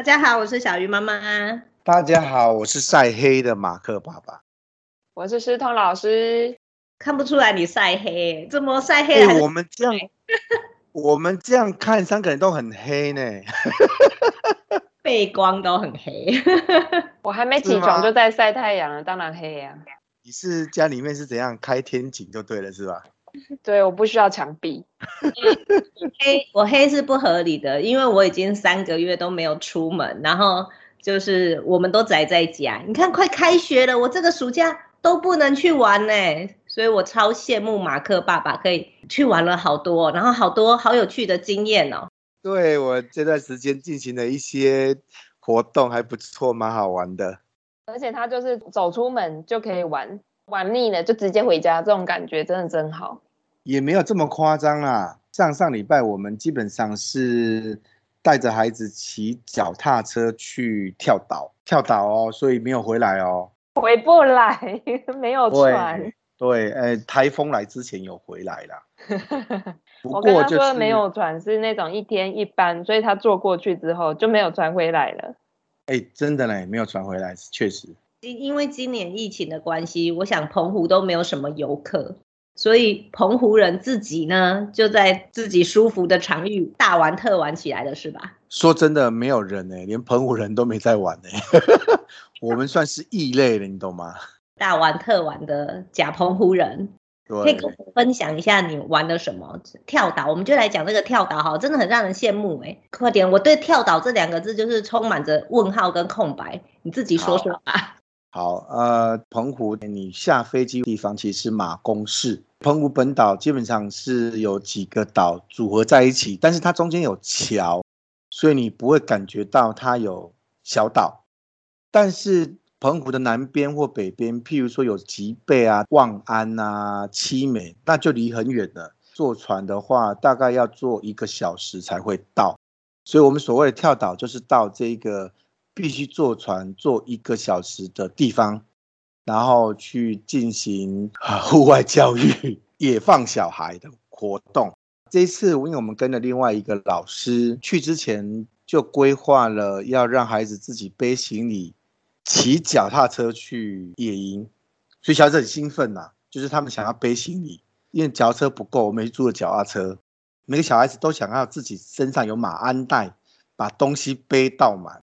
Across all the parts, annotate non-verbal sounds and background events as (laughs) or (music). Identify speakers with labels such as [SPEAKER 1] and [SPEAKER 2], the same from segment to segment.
[SPEAKER 1] 大家好，我是小鱼妈妈。
[SPEAKER 2] 大家好，我是晒黑的马克爸爸。
[SPEAKER 3] 我是思彤老师。
[SPEAKER 1] 看不出来你晒黑，怎么晒黑、
[SPEAKER 2] 欸？我们这样，(laughs) 我们这样看三个人都很黑呢。(laughs)
[SPEAKER 1] 背光都很黑。(laughs)
[SPEAKER 3] 我还没起床就在晒太阳了，当然黑呀、啊。
[SPEAKER 2] 你是家里面是怎样开天井就对了，是吧？(laughs)
[SPEAKER 3] 对，我不需要墙壁。
[SPEAKER 1] 黑，(laughs) 我黑是不合理的，因为我已经三个月都没有出门，然后就是我们都宅在家。你看，快开学了，我这个暑假都不能去玩呢，所以我超羡慕马克爸爸可以去玩了好多，然后好多好有趣的经验哦。
[SPEAKER 2] 对，我这段时间进行了一些活动，还不错，蛮好玩的。
[SPEAKER 3] 而且他就是走出门就可以玩。玩腻了就直接回家，这种感觉真的真好。
[SPEAKER 2] 也没有这么夸张啦。上上礼拜我们基本上是带着孩子骑脚踏车去跳岛，跳岛哦，所以没有回来哦。
[SPEAKER 3] 回不来，(laughs) 没有船。
[SPEAKER 2] 对，呃，台风来之前有回来啦。(laughs)
[SPEAKER 3] 我跟他说没有船是那种一天一班，所以他坐过去之后就没有船回来了。
[SPEAKER 2] 哎，真的嘞，没有船回来，确实。
[SPEAKER 1] 因因为今年疫情的关系，我想澎湖都没有什么游客，所以澎湖人自己呢就在自己舒服的场域大玩特玩起来了，是吧？
[SPEAKER 2] 说真的，没有人呢，连澎湖人都没在玩呢。(laughs) 我们算是异类了，你懂吗？
[SPEAKER 1] 大玩特玩的假澎湖人，可以跟我分享一下你玩的什么？跳岛，我们就来讲这个跳岛哈，真的很让人羡慕哎！快点，我对跳岛这两个字就是充满着问号跟空白，你自己说说吧。
[SPEAKER 2] 好，呃，澎湖你下飞机地方其实是马公市。澎湖本岛基本上是有几个岛组合在一起，但是它中间有桥，所以你不会感觉到它有小岛。但是澎湖的南边或北边，譬如说有吉贝啊、望安啊、七美，那就离很远了。坐船的话，大概要坐一个小时才会到。所以我们所谓的跳岛，就是到这个。必须坐船坐一个小时的地方，然后去进行 (laughs) 户外教育、(laughs) 野放小孩的活动。这一次，因为我们跟了另外一个老师，去之前就规划了要让孩子自己背行李、骑脚踏车去野营，所以小孩子很兴奋呐。就是他们想要背行李，因为脚踏车不够，我们租了脚踏车。每个小孩子都想要自己身上有马鞍袋，把东西背到满。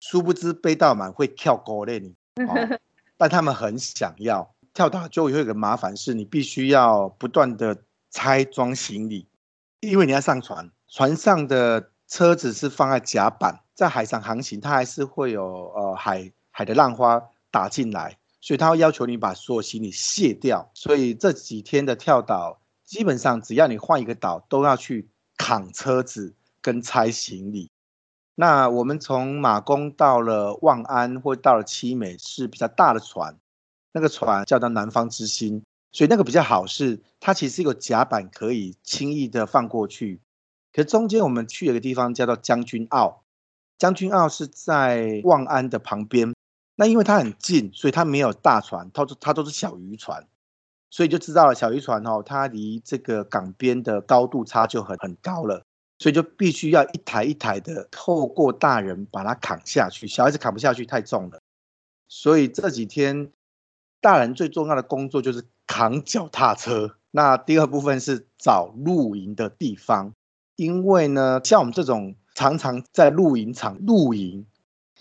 [SPEAKER 2] 殊不知背到满会跳沟嘞，哦，但他们很想要跳岛，就会有一个麻烦是，你必须要不断的拆装行李，因为你要上船，船上的车子是放在甲板，在海上航行，它还是会有呃海海的浪花打进来，所以它会要求你把所有行李卸掉，所以这几天的跳岛，基本上只要你换一个岛，都要去扛车子跟拆行李。那我们从马公到了望安或到了七美是比较大的船，那个船叫做南方之星，所以那个比较好是它其实是一个甲板可以轻易的放过去。可是中间我们去了一个地方叫做将军澳，将军澳是在望安的旁边，那因为它很近，所以它没有大船，它都它都是小渔船，所以就知道了小渔船哦，它离这个港边的高度差就很很高了。所以就必须要一台一台的透过大人把它扛下去，小孩子扛不下去，太重了。所以这几天大人最重要的工作就是扛脚踏车。那第二部分是找露营的地方，因为呢，像我们这种常常在露营场露营，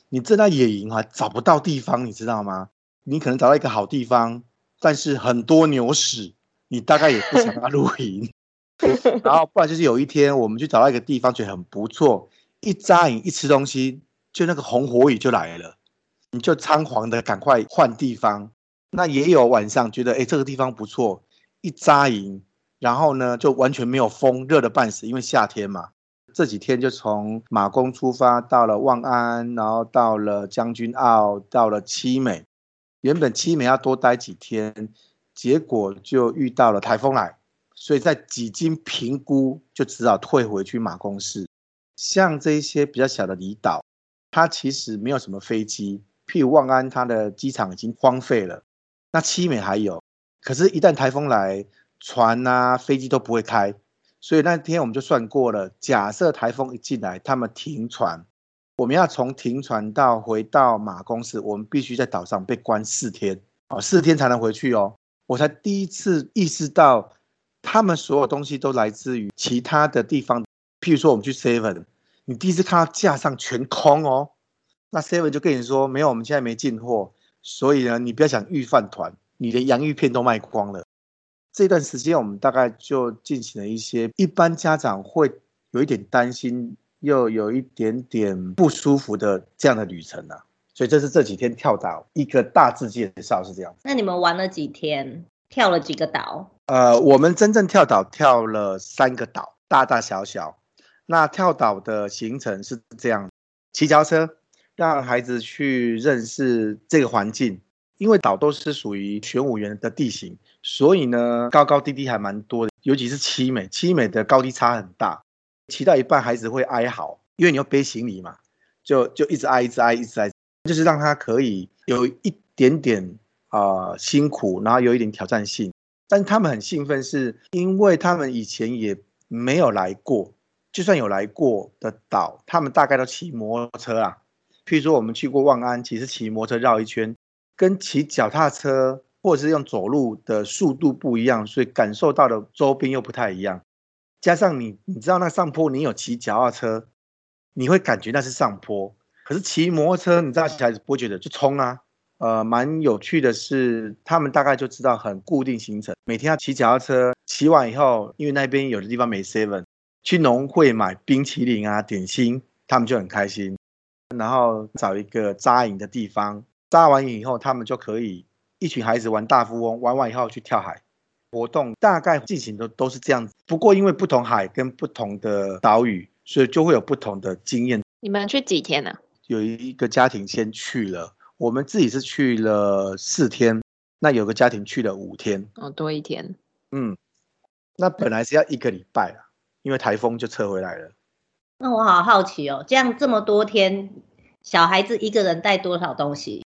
[SPEAKER 2] 你正在野营啊，找不到地方，你知道吗？你可能找到一个好地方，但是很多牛屎，你大概也不想要露营。(laughs) 然后，不然就是有一天，我们去找到一个地方，觉得很不错。一扎营，一吃东西，就那个红火雨就来了，你就仓皇的赶快换地方。那也有晚上觉得，哎，这个地方不错，一扎营，然后呢，就完全没有风，热的半死，因为夏天嘛。这几天就从马公出发，到了望安，然后到了将军澳，到了七美。原本七美要多待几天，结果就遇到了台风来。所以在几经评估，就只好退回去马公市。像这些比较小的离岛，它其实没有什么飞机。譬如望安，它的机场已经荒废了。那七美还有，可是，一旦台风来，船啊、飞机都不会开。所以那天我们就算过了，假设台风一进来，他们停船，我们要从停船到回到马公市，我们必须在岛上被关四天啊，四天才能回去哦。我才第一次意识到，他们所有东西都来自于其他的地方。譬如说，我们去 Seven，你第一次看到架上全空哦，那 Seven 就跟你说，没有，我们现在没进货，所以呢，你不要想御饭团，你的洋芋片都卖光了。这段时间，我们大概就进行了一些一般家长会有一点担心，又有一点点不舒服的这样的旅程啊。所以这是这几天跳岛一个大致介绍是这样。
[SPEAKER 1] 那你们玩了几天？跳了几个岛？
[SPEAKER 2] 呃，我们真正跳岛跳了三个岛，大大小小。那跳岛的行程是这样：骑脚车，让孩子去认识这个环境。因为岛都是属于玄武岩的地形，所以呢，高高低低还蛮多的。尤其是七美，七美的高低差很大。骑到一半，孩子会哀嚎，因为你要背行李嘛，就就一直哀，一直哀，一直哀，就是让他可以有一点点啊、辛苦，然后有一点挑战性。但他们很兴奋，是因为他们以前也没有来过。就算有来过的岛，他们大概都骑摩托车啊。譬如说，我们去过万安，其实骑摩托车绕一圈，跟骑脚踏车或者是用走路的速度不一样，所以感受到的周边又不太一样。加上你，你知道那上坡，你有骑脚踏车，你会感觉那是上坡。可是骑摩托车，你知道小孩子不会觉得就冲啊。呃，蛮有趣的是，他们大概就知道很固定行程，每天要骑脚踏车，骑完以后，因为那边有的地方没 seven。去农会买冰淇淋啊、点心，他们就很开心。然后找一个扎营的地方，扎完营以后，他们就可以一群孩子玩大富翁，玩完以后去跳海。活动大概进行的都是这样子。不过因为不同海跟不同的岛屿，所以就会有不同的经验。
[SPEAKER 3] 你们去几天呢？
[SPEAKER 2] 有一个家庭先去了，我们自己是去了四天。那有个家庭去了五天，
[SPEAKER 3] 哦，多一天。
[SPEAKER 2] 嗯，那本来是要一个礼拜啊。因为台风就撤回来了。
[SPEAKER 1] 那我好好奇哦，这样这么多天，小孩子一个人带多少东西？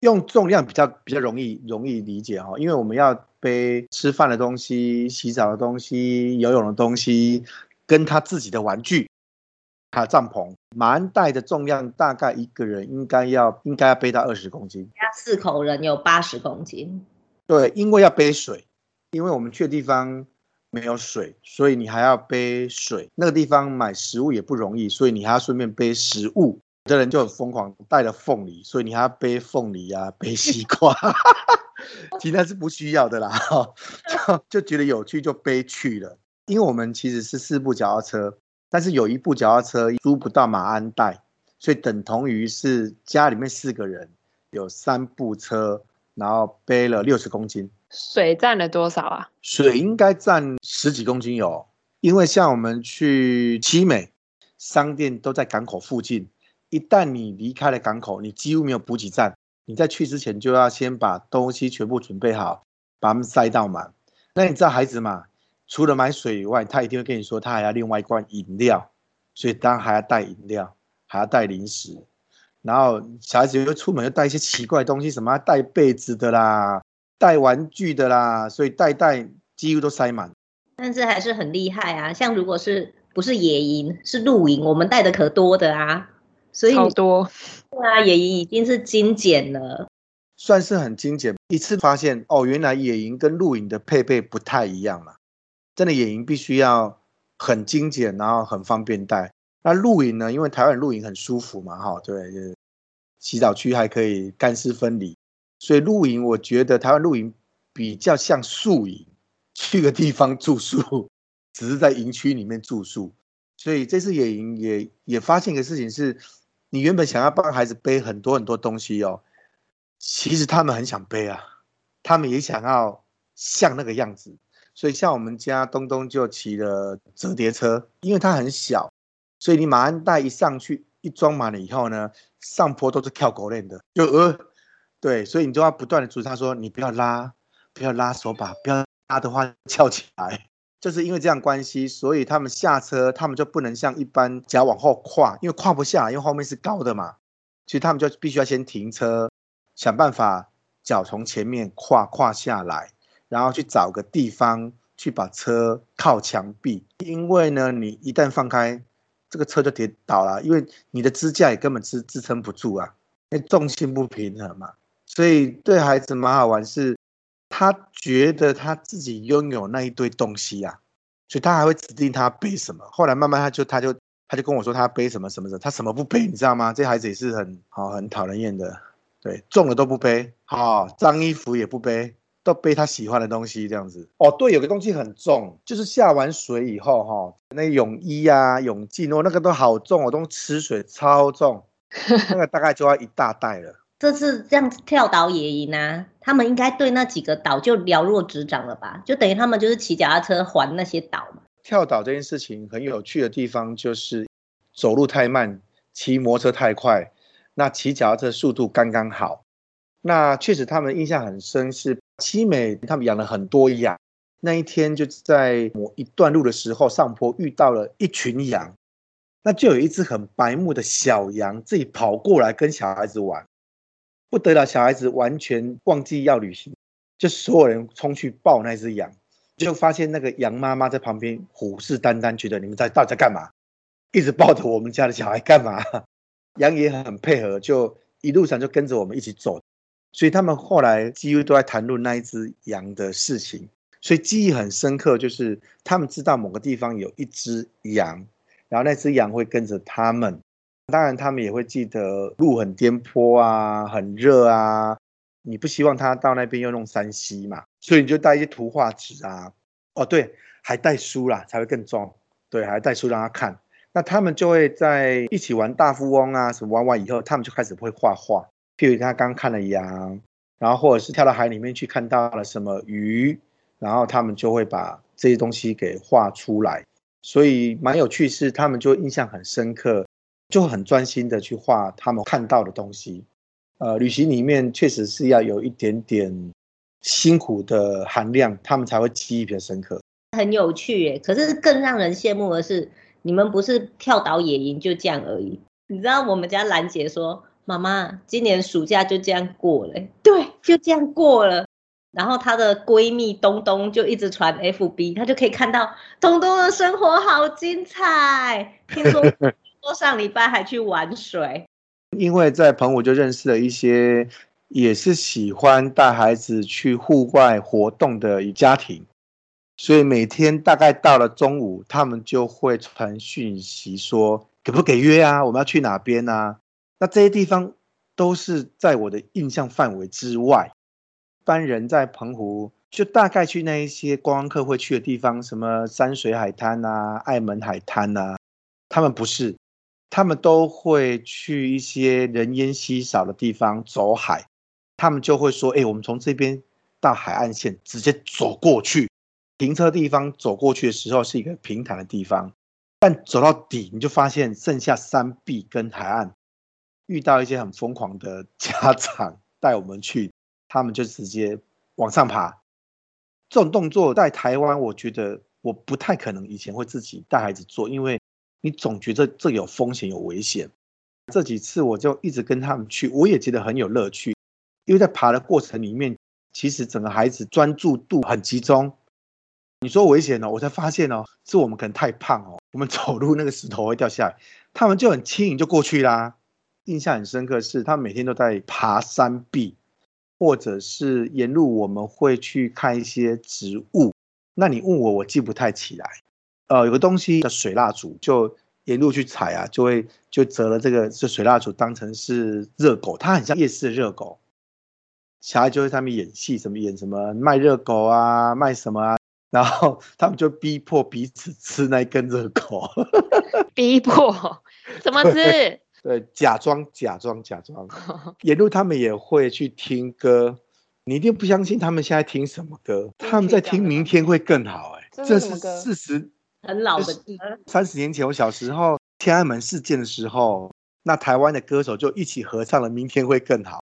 [SPEAKER 2] 用重量比较比较容易容易理解哈，因为我们要背吃饭的东西、洗澡的东西、游泳的东西，跟他自己的玩具，还有帐篷。马鞍带的重量大概一个人应该要应该要背到二十公斤。
[SPEAKER 1] 他四口人有八十公斤。
[SPEAKER 2] 对，因为要背水，因为我们去的地方。没有水，所以你还要背水。那个地方买食物也不容易，所以你还要顺便背食物。有的人就很疯狂，带了凤梨，所以你还要背凤梨啊，(laughs) 背西瓜。(laughs) 其他是不需要的啦，(laughs) 就觉得有趣就背去了。因为我们其实是四部脚踏车，但是有一部脚踏车租不到马鞍带，所以等同于是家里面四个人有三部车，然后背了六十公斤。
[SPEAKER 3] 水占了多少啊？
[SPEAKER 2] 水应该占十几公斤有，因为像我们去七美，商店都在港口附近。一旦你离开了港口，你几乎没有补给站。你在去之前就要先把东西全部准备好，把它们塞到满。那你知道孩子嘛？除了买水以外，他一定会跟你说，他还要另外一罐饮料，所以当然还要带饮料，还要带零食。然后小孩子又出门又带一些奇怪的东西，什么带被子的啦。带玩具的啦，所以带带几乎都塞满。
[SPEAKER 1] 但是还是很厉害啊！像如果是不是野营，是露营，我们带的可多的啊。所以
[SPEAKER 3] 好多。
[SPEAKER 1] 对啊，野营已经是精简了，
[SPEAKER 2] 算是很精简。一次发现哦，原来野营跟露营的配备不太一样嘛。真的野营必须要很精简，然后很方便带。那露营呢？因为台湾露营很舒服嘛，哈，对，就是洗澡区还可以干湿分离。所以露营，我觉得台湾露营比较像宿营，去个地方住宿，(laughs) 只是在营区里面住宿。所以这次野营也也发现一个事情是，你原本想要帮孩子背很多很多东西哦，其实他们很想背啊，他们也想要像那个样子。所以像我们家东东就骑了折叠车，因为它很小，所以你马鞍带一上去一装满了以后呢，上坡都是跳狗链的，就呃。对，所以你就要不断的阻止他说：“你不要拉，不要拉手把，不要拉的话翘起来。”就是因为这样关系，所以他们下车，他们就不能像一般脚往后跨，因为跨不下，因为后面是高的嘛。所以他们就必须要先停车，想办法脚从前面跨跨下来，然后去找个地方去把车靠墙壁。因为呢，你一旦放开，这个车就跌倒了，因为你的支架也根本支支撑不住啊，因为重心不平衡嘛。所以对孩子蛮好玩，是他觉得他自己拥有那一堆东西啊，所以他还会指定他背什么。后来慢慢他就他就他就跟我说他背什么什么的，他什么不背，你知道吗？这孩子也是很好很讨人厌的，对，重的都不背，好，脏衣服也不背。都背他喜欢的东西，这样子哦。对，有个东西很重，就是下完水以后哈，那泳衣啊、泳镜哦，那个都好重哦，都吃水超重，(laughs) 那个大概就要一大袋了。
[SPEAKER 1] 这次这样子跳岛野营啊，他们应该对那几个岛就了若指掌了吧？就等于他们就是骑脚踏车环那些岛嘛。
[SPEAKER 2] 跳岛这件事情很有趣的地方就是走路太慢，骑摩托车太快，那骑脚踏车速度刚刚好。那确实他们印象很深是。七美他们养了很多羊，那一天就在某一段路的时候，上坡遇到了一群羊，那就有一只很白目的小羊自己跑过来跟小孩子玩，不得了，小孩子完全忘记要旅行，就所有人冲去抱那只羊，就发现那个羊妈妈在旁边虎视眈眈，觉得你们在到底在干嘛？一直抱着我们家的小孩干嘛？(laughs) 羊也很配合，就一路上就跟着我们一起走。所以他们后来几乎都在谈论那一只羊的事情，所以记忆很深刻，就是他们知道某个地方有一只羊，然后那只羊会跟着他们。当然，他们也会记得路很颠簸啊，很热啊。你不希望他到那边又弄 3C 嘛，所以你就带一些图画纸啊。哦，对，还带书啦，才会更重。对，还带书让他看。那他们就会在一起玩大富翁啊，什么玩完以后，他们就开始会画画。譬如他刚看了羊，然后或者是跳到海里面去看到了什么鱼，然后他们就会把这些东西给画出来，所以蛮有趣，是他们就印象很深刻，就很专心的去画他们看到的东西。呃，旅行里面确实是要有一点点辛苦的含量，他们才会记忆比较深刻。
[SPEAKER 1] 很有趣耶，可是更让人羡慕的是，你们不是跳岛野营就这样而已。你知道我们家兰姐说。妈妈，今年暑假就这样过了，对，就这样过了。然后她的闺蜜东东就一直传 FB，她就可以看到东东的生活好精彩。听说说上礼拜还去玩水，
[SPEAKER 2] 因为在澎湖就认识了一些也是喜欢带孩子去户外活动的家庭，所以每天大概到了中午，他们就会传讯息说，给不给约啊？我们要去哪边啊？那这些地方都是在我的印象范围之外。一般人在澎湖就大概去那一些观光客会去的地方，什么山水海滩啊、爱门海滩啊，他们不是，他们都会去一些人烟稀少的地方走海。他们就会说：“哎，我们从这边到海岸线直接走过去，停车地方走过去的时候是一个平坦的地方，但走到底你就发现剩下山壁跟海岸。”遇到一些很疯狂的家长 (laughs) 带我们去，他们就直接往上爬。这种动作在台湾，我觉得我不太可能以前会自己带孩子做，因为你总觉得这有风险、有危险。这几次我就一直跟他们去，我也觉得很有乐趣，因为在爬的过程里面，其实整个孩子专注度很集中。你说危险哦，我才发现哦，是我们可能太胖哦，我们走路那个石头会掉下来，他们就很轻盈就过去啦。印象很深刻是，他每天都在爬山壁，或者是沿路我们会去看一些植物。那你问我，我记不太起来。呃，有个东西叫水蜡烛，就沿路去采啊，就会就折了这个这水蜡烛当成是热狗，它很像夜市的热狗。小孩就在上面演戏，什么演什么卖热狗啊，卖什么啊，然后他们就逼迫彼此吃那一根热狗。(laughs)
[SPEAKER 3] 逼迫？怎么吃？
[SPEAKER 2] 对，假装假装假装，(laughs) 沿路他们也会去听歌，你一定不相信他们现在听什么歌？他们在听《明天会更好》哎，这是事实，
[SPEAKER 1] 很老的歌。
[SPEAKER 2] 三十年前我小时候天安门事件的时候，那台湾的歌手就一起合唱了《明天会更好》，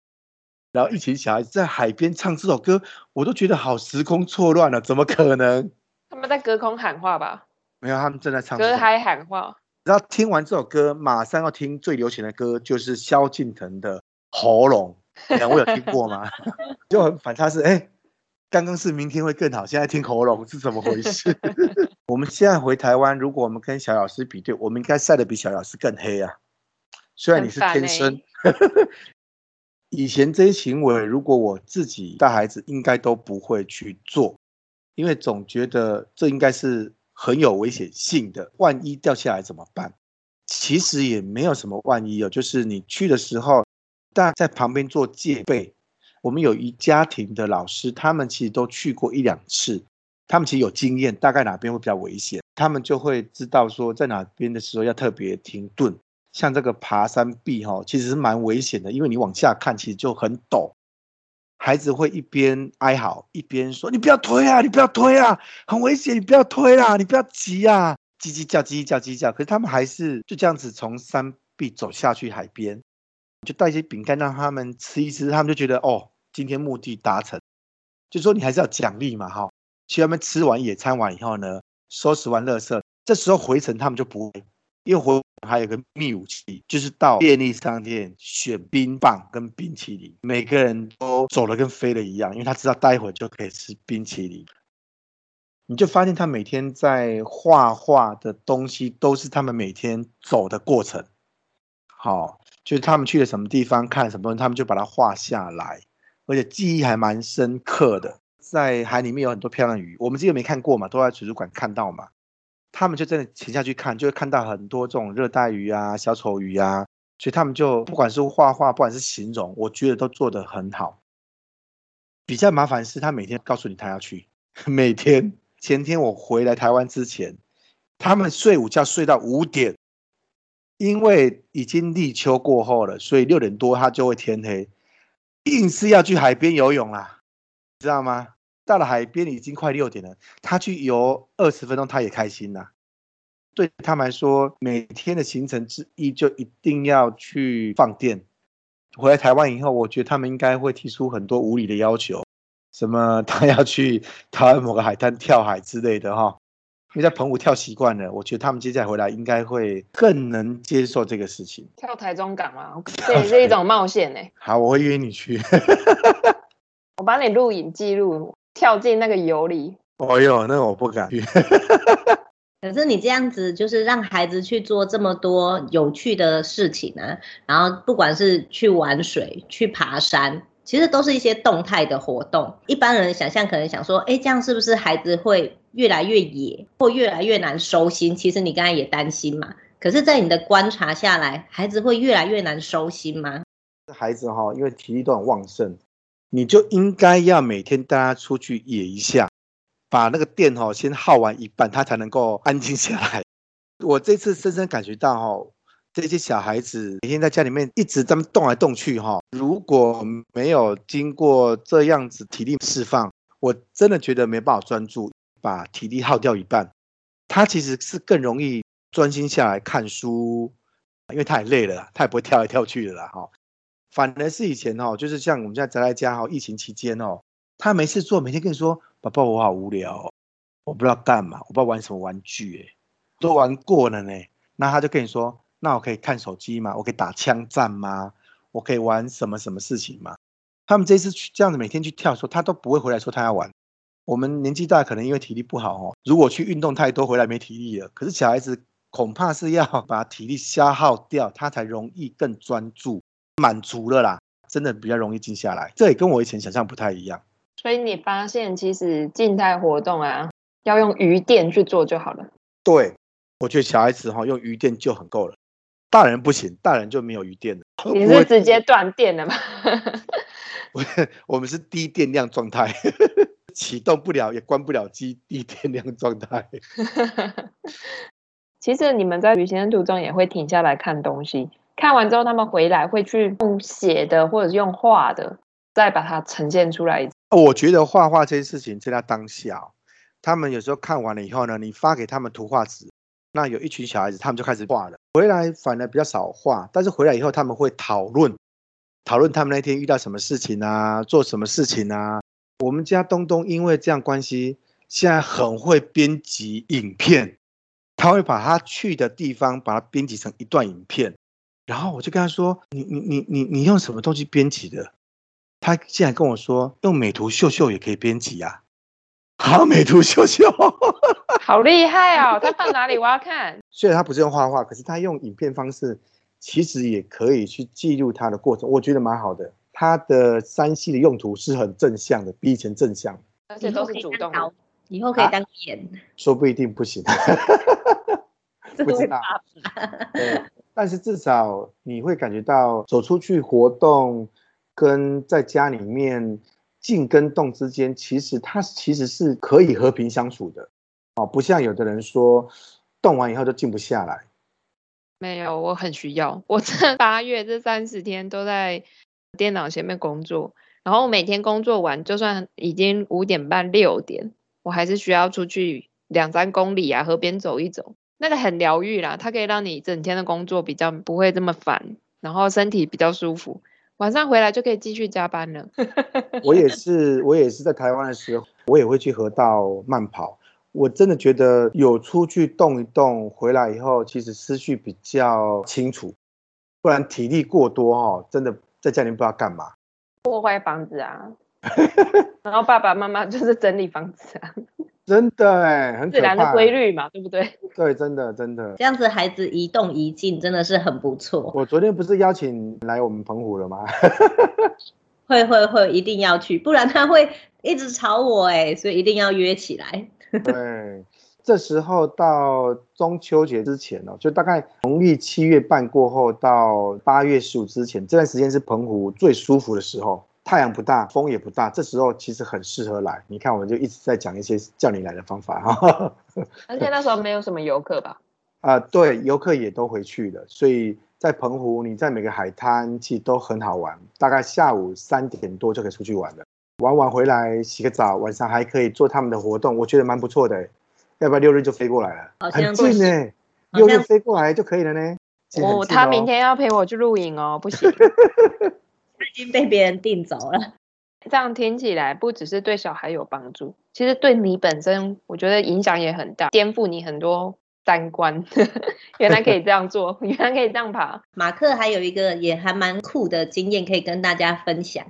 [SPEAKER 2] 然后一群小孩子在海边唱这首歌，我都觉得好时空错乱了，怎么可能？
[SPEAKER 3] 他们在隔空喊话吧？
[SPEAKER 2] 没有，他们正在唱。
[SPEAKER 3] 隔海喊话。
[SPEAKER 2] 然后听完这首歌，马上要听最流行的歌，就是萧敬腾的《喉咙》。两位有听过吗？(laughs) 就很反差是，哎，刚刚是明天会更好，现在听《喉咙》是怎么回事？(laughs) 我们现在回台湾，如果我们跟小老师比对，我们应该晒得比小老师更黑啊。虽然你是天生，欸、(laughs) 以前这些行为，如果我自己带孩子，应该都不会去做，因为总觉得这应该是很有危险性的，万一掉下来怎么办？其实也没有什么万一哦，就是你去的时候，大家在旁边做戒备。我们有一家庭的老师，他们其实都去过一两次。他们其实有经验，大概哪边会比较危险，他们就会知道说在哪边的时候要特别停顿。像这个爬山壁哈，其实是蛮危险的，因为你往下看其实就很陡。孩子会一边哀嚎一边说：“你不要推啊，你不要推啊，很危险，你不要推啊，你不要急啊，叽叽叫，叽叽叫，叽叽叫。”可是他们还是就这样子从山壁走下去海边，就带一些饼干让他们吃一吃，他们就觉得哦，今天目的达成。就说你还是要奖励嘛哈。去他们吃完野餐完以后呢，收拾完垃圾，这时候回程他们就不会，因为回还有个秘武器，就是到便利商店选冰棒跟冰淇淋，每个人都走得跟飞了一样，因为他知道待会就可以吃冰淇淋。你就发现他每天在画画的东西都是他们每天走的过程，好，就是他们去了什么地方看什么东西，他们就把它画下来，而且记忆还蛮深刻的。在海里面有很多漂亮鱼，我们这个没看过嘛，都在图书馆看到嘛。他们就真的潜下去看，就会看到很多这种热带鱼啊、小丑鱼啊，所以他们就不管是画画，不管是形容，我觉得都做得很好。比较麻烦是他每天告诉你他要去，(laughs) 每天。前天我回来台湾之前，他们睡午觉睡到五点，因为已经立秋过后了，所以六点多他就会天黑，硬是要去海边游泳啦，知道吗？到了海边已经快六点了，他去游二十分钟，他也开心了。对他们来说，每天的行程之一就一定要去放电。回来台湾以后，我觉得他们应该会提出很多无理的要求，什么他要去台湾某个海滩跳海之类的哈。因为在澎湖跳习惯了，我觉得他们接下来回来应该会更能接受这个事情。
[SPEAKER 3] 跳台中港吗？(laughs) 这也是一种冒险呢。
[SPEAKER 2] 好，我会约你去。(laughs)
[SPEAKER 3] 我帮你录影记录。跳进那个油里，
[SPEAKER 2] 哦哟，那我不敢。(laughs)
[SPEAKER 1] 可是你这样子，就是让孩子去做这么多有趣的事情啊，然后不管是去玩水、去爬山，其实都是一些动态的活动。一般人想象可能想说，哎，这样是不是孩子会越来越野，或越来越难收心？其实你刚才也担心嘛。可是，在你的观察下来，孩子会越来越难收心吗？
[SPEAKER 2] 孩子哈，因为体力都很旺盛。你就应该要每天带他出去野一下，把那个电哈先耗完一半，他才能够安静下来。我这次深深感觉到哈，这些小孩子每天在家里面一直这么动来动去哈，如果没有经过这样子体力释放，我真的觉得没办法专注，把体力耗掉一半。他其实是更容易专心下来看书，因为他也累了，他也不会跳来跳去的啦哈。反而是以前哦，就是像我们现在宅在家哦，疫情期间哦，他没事做，每天跟你说：“爸爸，我好无聊，哦我不知道干嘛，我不知道玩什么玩具，哎，都玩过了呢。”那他就跟你说：“那我可以看手机吗？我可以打枪战吗？我可以玩什么什么事情吗？”他们这次去这样子每天去跳的时候，他都不会回来说他要玩。我们年纪大，可能因为体力不好哦，如果去运动太多，回来没体力了。可是小孩子恐怕是要把体力消耗掉，他才容易更专注。满足了啦，真的比较容易静下来。这也跟我以前想象不太一样。
[SPEAKER 3] 所以你发现，其实静态活动啊，要用余电去做就好了。
[SPEAKER 2] 对，我觉得小孩子哈用余电就很够了，大人不行，大人就没有余电了。
[SPEAKER 3] 你是直接断电了吗？(laughs)
[SPEAKER 2] 我我们是低电量状态，(laughs) 启动不了也关不了机，低电量状态。(laughs)
[SPEAKER 3] 其实你们在旅行的途中也会停下来看东西。看完之后，他们回来会去用写的，或者是用画的，再把它呈现出来。
[SPEAKER 2] 我觉得画画这件事情，在他当下，他们有时候看完了以后呢，你发给他们图画纸，那有一群小孩子，他们就开始画了。回来反而比较少画，但是回来以后他们会讨论，讨论他们那天遇到什么事情啊，做什么事情啊。我们家东东因为这样关系，现在很会编辑影片，他会把他去的地方，把它编辑成一段影片。然后我就跟他说：“你你你你你用什么东西编辑的？”他竟然跟我说：“用美图秀秀也可以编辑啊！”好，美图秀秀，(laughs)
[SPEAKER 3] 好厉害哦！他放哪里？我要看。
[SPEAKER 2] 虽然他不是用画画，可是他用影片方式，其实也可以去记录他的过程，我觉得蛮好的。他的 3C 的用途是很正向的，比以前正向，
[SPEAKER 3] 而且都是主动的。
[SPEAKER 1] 以后可以当演、啊，
[SPEAKER 2] 说不一定不行，(laughs) 不知道。对，但是至少你会感觉到走出去活动，跟在家里面静跟动之间，其实它其实是可以和平相处的。哦，不像有的人说动完以后就静不下来。
[SPEAKER 3] 没有，我很需要。我这 (laughs) 八月这三十天都在电脑前面工作，然后每天工作完，就算已经五点半六点，我还是需要出去两三公里啊，河边走一走，那个很疗愈啦。它可以让你整天的工作比较不会这么烦，然后身体比较舒服。晚上回来就可以继续加班了。(laughs)
[SPEAKER 2] 我也是，我也是在台湾的时候，我也会去河道慢跑。我真的觉得有出去动一动，回来以后其实思绪比较清楚，不然体力过多哈，真的在家里不知道干嘛，
[SPEAKER 3] 破坏房子啊，然后爸爸妈妈就是整理房子啊，
[SPEAKER 2] 真的哎，很
[SPEAKER 3] 自然的规律嘛，对不对？
[SPEAKER 2] 对，真的真的，
[SPEAKER 1] 这样子孩子一动一静真的是很不错。
[SPEAKER 2] 我昨天不是邀请来我们澎湖了吗？
[SPEAKER 1] 会会会，一定要去，不然他会一直吵我哎，所以一定要约起来。(laughs)
[SPEAKER 2] 对，这时候到中秋节之前哦，就大概农历七月半过后到八月十五之前，这段时间是澎湖最舒服的时候，太阳不大，风也不大，这时候其实很适合来。你看，我们就一直在讲一些叫你来的方法哈。
[SPEAKER 3] 而且那时候没有什么游客吧？(laughs)
[SPEAKER 2] 啊、呃，对，游客也都回去了，所以在澎湖，你在每个海滩其实都很好玩，大概下午三点多就可以出去玩了。玩完回来洗个澡，晚上还可以做他们的活动，我觉得蛮不错的。要不要六日就飞过来了？很近呢，六日飞过来就可以了呢。
[SPEAKER 3] 哦，哦，他明天要陪我去露营哦，不行，
[SPEAKER 1] 他 (laughs) 已经被别人订走了。(laughs)
[SPEAKER 3] 这样听起来不只是对小孩有帮助，其实对你本身，我觉得影响也很大，颠覆你很多三观。(laughs) 原来可以这样做，(laughs) 原来可以这样爬。
[SPEAKER 1] 马克还有一个也还蛮酷的经验可以跟大家分享。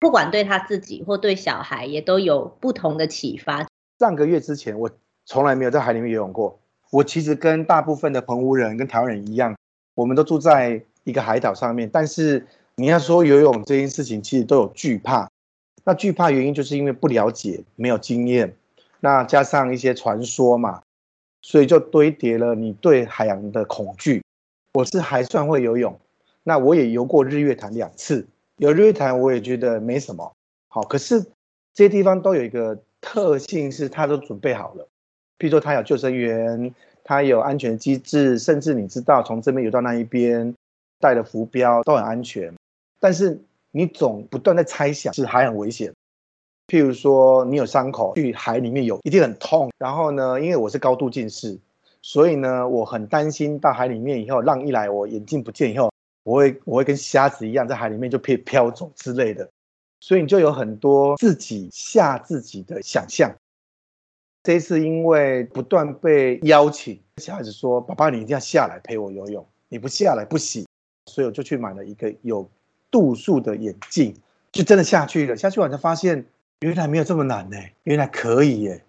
[SPEAKER 1] 不管对他自己或对小孩，也都有不同的启发。
[SPEAKER 2] 上个月之前，我从来没有在海里面游泳过。我其实跟大部分的澎湖人跟台湾人一样，我们都住在一个海岛上面。但是你要说游泳这件事情，其实都有惧怕。那惧怕原因就是因为不了解，没有经验，那加上一些传说嘛，所以就堆叠了你对海洋的恐惧。我是还算会游泳，那我也游过日月潭两次。有日月潭，我也觉得没什么好。可是这些地方都有一个特性，是它都准备好了。譬如说，它有救生员，它有安全机制，甚至你知道从这边游到那一边，带了浮标都很安全。但是你总不断在猜想，是海很危险。譬如说，你有伤口去海里面游，一定很痛。然后呢，因为我是高度近视，所以呢，我很担心到海里面以后，浪一来，我眼镜不见以后。我会我会跟瞎子一样在海里面就飘飘走之类的，所以你就有很多自己吓自己的想象。这一次因为不断被邀请，小孩子说：“爸爸，你一定要下来陪我游泳，你不下来不行。”所以我就去买了一个有度数的眼镜，就真的下去了。下去完才发现，原来没有这么难呢，原来可以耶，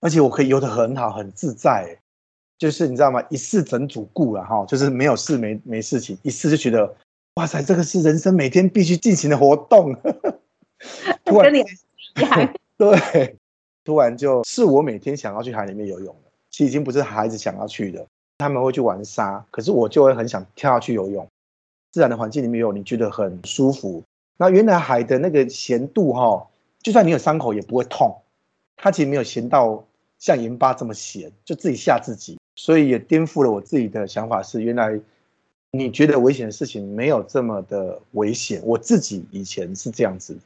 [SPEAKER 2] 而且我可以游得很好，很自在。就是你知道吗？一试整组顾了哈，就是没有事没没事情，一试就觉得哇塞，这个是人生每天必须进行的活动。(laughs) 突然，(laughs) 对，突然就是我每天想要去海里面游泳了。其实已经不是孩子想要去的，他们会去玩沙，可是我就会很想跳下去游泳。自然的环境里面游，你觉得很舒服。那原来海的那个咸度哈，就算你有伤口也不会痛，它其实没有咸到像盐巴这么咸，就自己吓自己。所以也颠覆了我自己的想法，是原来你觉得危险的事情没有这么的危险。我自己以前是这样子，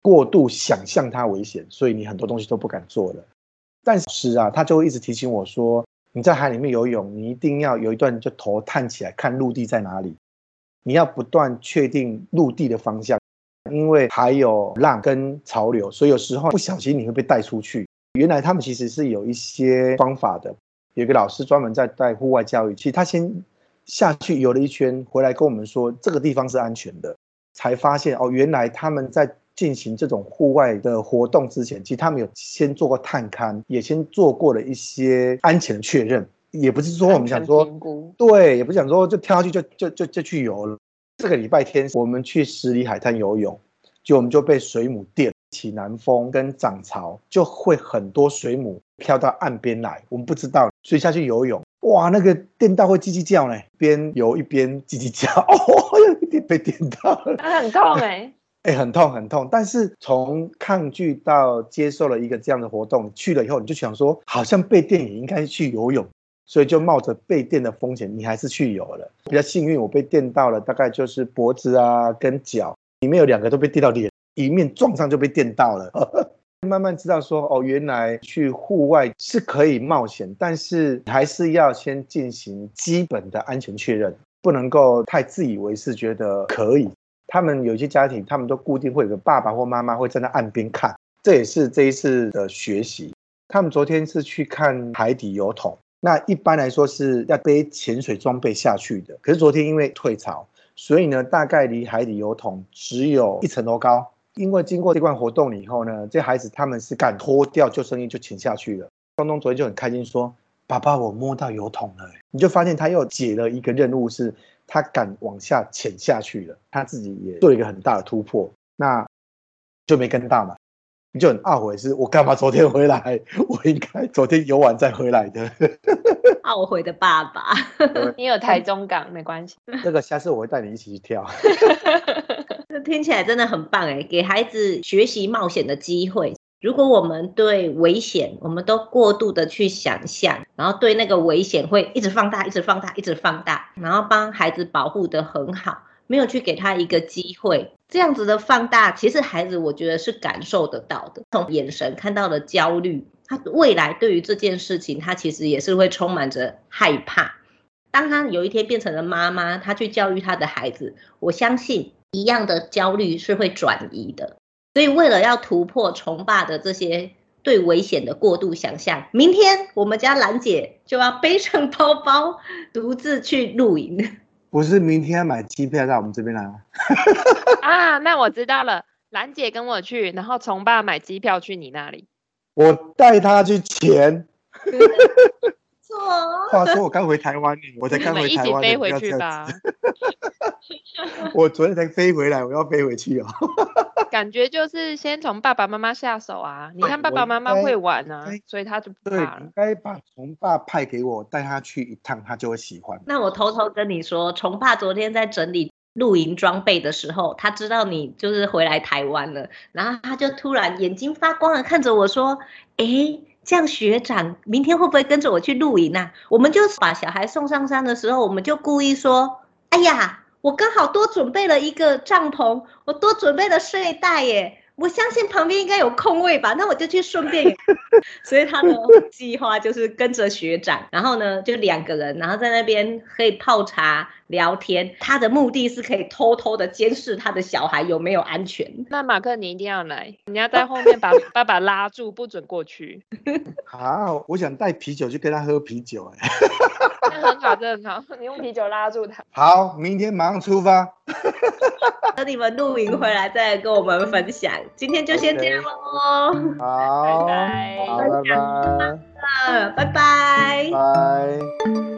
[SPEAKER 2] 过度想象它危险，所以你很多东西都不敢做了。但是啊，他就会一直提醒我说，你在海里面游泳，你一定要有一段就头探起来看陆地在哪里，你要不断确定陆地的方向，因为还有浪跟潮流，所以有时候不小心你会被带出去。原来他们其实是有一些方法的。有个老师专门在带户外教育，其实他先下去游了一圈，回来跟我们说这个地方是安全的，才发现哦，原来他们在进行这种户外的活动之前，其实他们有先做过探勘，也先做过了一些安全的确认，也不是说我们想说，对，也不是想说就跳下去就就就就去游了。这个礼拜天我们去十里海滩游泳，就我们就被水母电，起南风跟涨潮，就会很多水母飘到岸边来，我们不知道，所以下去游泳，哇，那个电到会叽叽叫呢，边游一边叽叽叫，哦，有点被电到了，
[SPEAKER 3] 很痛哎、欸，
[SPEAKER 2] 哎、很痛很痛，但是从抗拒到接受了一个这样的活动，去了以后你就想说，好像被电也应该去游泳。所以就冒着被电的风险，你还是去游了。比较幸运，我被电到了，大概就是脖子啊跟脚，里面有两个都被电到脸，一面撞上就被电到了。(laughs) 慢慢知道说，哦，原来去户外是可以冒险，但是还是要先进行基本的安全确认，不能够太自以为是，觉得可以。他们有些家庭，他们都固定会有个爸爸或妈妈会站在岸边看，这也是这一次的学习。他们昨天是去看海底油桶。那一般来说是要背潜水装备下去的，可是昨天因为退潮，所以呢，大概离海底油桶只有一层楼高。因为经过这关活动以后呢，这孩子他们是敢脱掉救生衣就潜下去了。东东昨天就很开心说：“爸爸，我摸到油桶了。”你就发现他又解了一个任务，是他敢往下潜下去了，他自己也做了一个很大的突破，那就没跟到嘛。你就很懊悔，是我干嘛昨天回来？我应该昨天游完再回来的。(laughs)
[SPEAKER 1] 懊悔的爸爸，
[SPEAKER 3] 你有台中港没关系。(laughs)
[SPEAKER 2] 这个下次我会带你一起去跳。(laughs)
[SPEAKER 1] 这听起来真的很棒哎，给孩子学习冒险的机会。如果我们对危险，我们都过度的去想象，然后对那个危险会一直放大，一直放大，一直放大，然后帮孩子保护得很好。没有去给他一个机会，这样子的放大，其实孩子我觉得是感受得到的。从眼神看到的焦虑，他未来对于这件事情，他其实也是会充满着害怕。当他有一天变成了妈妈，他去教育他的孩子，我相信一样的焦虑是会转移的。所以为了要突破崇爸的这些对危险的过度想象，明天我们家兰姐就要背上包包，独自去露营。
[SPEAKER 2] 不是明天要买机票到我们这边来吗？(laughs)
[SPEAKER 3] 啊，那我知道了。兰姐跟我去，然后从爸买机票去你那里。
[SPEAKER 2] 我带他去潜。(laughs)
[SPEAKER 1] 错。
[SPEAKER 2] 话说我刚回台湾，我才刚回台湾。
[SPEAKER 3] 一起飞回去吧。(laughs)
[SPEAKER 2] 我昨天才飞回来，我要飞回去哦。
[SPEAKER 3] 感觉就是先从爸爸妈妈下手啊！你看爸爸妈妈会玩啊，所以他就不怕了。
[SPEAKER 2] 应该把虫爸派给我，带他去一趟，他就会喜欢。
[SPEAKER 1] 那我偷偷跟你说，虫爸昨天在整理露营装备的时候，他知道你就是回来台湾了，然后他就突然眼睛发光的看着我说：“哎，这样学长明天会不会跟着我去露营啊？”我们就把小孩送上山的时候，我们就故意说：“哎呀。”我刚好多准备了一个帐篷，我多准备了睡袋耶。我相信旁边应该有空位吧，那我就去顺便。(laughs) 所以他的计划就是跟着学长，然后呢就两个人，然后在那边可以泡茶聊天。他的目的是可以偷偷的监视他的小孩有没有安全。(laughs)
[SPEAKER 3] 那马克你一定要来，你要在后面把 (laughs) 爸爸拉住，不准过去。(laughs)
[SPEAKER 2] 好，我想带啤酒去跟他喝啤酒哎。
[SPEAKER 3] 很好，真的很好，你用啤酒拉住他。
[SPEAKER 2] 好，明天马上出发。
[SPEAKER 1] 等你们露营回来再来跟我们分享。今天就先这样喽。
[SPEAKER 2] 好，
[SPEAKER 3] 拜拜，
[SPEAKER 2] 拜拜，
[SPEAKER 1] 拜拜，拜拜。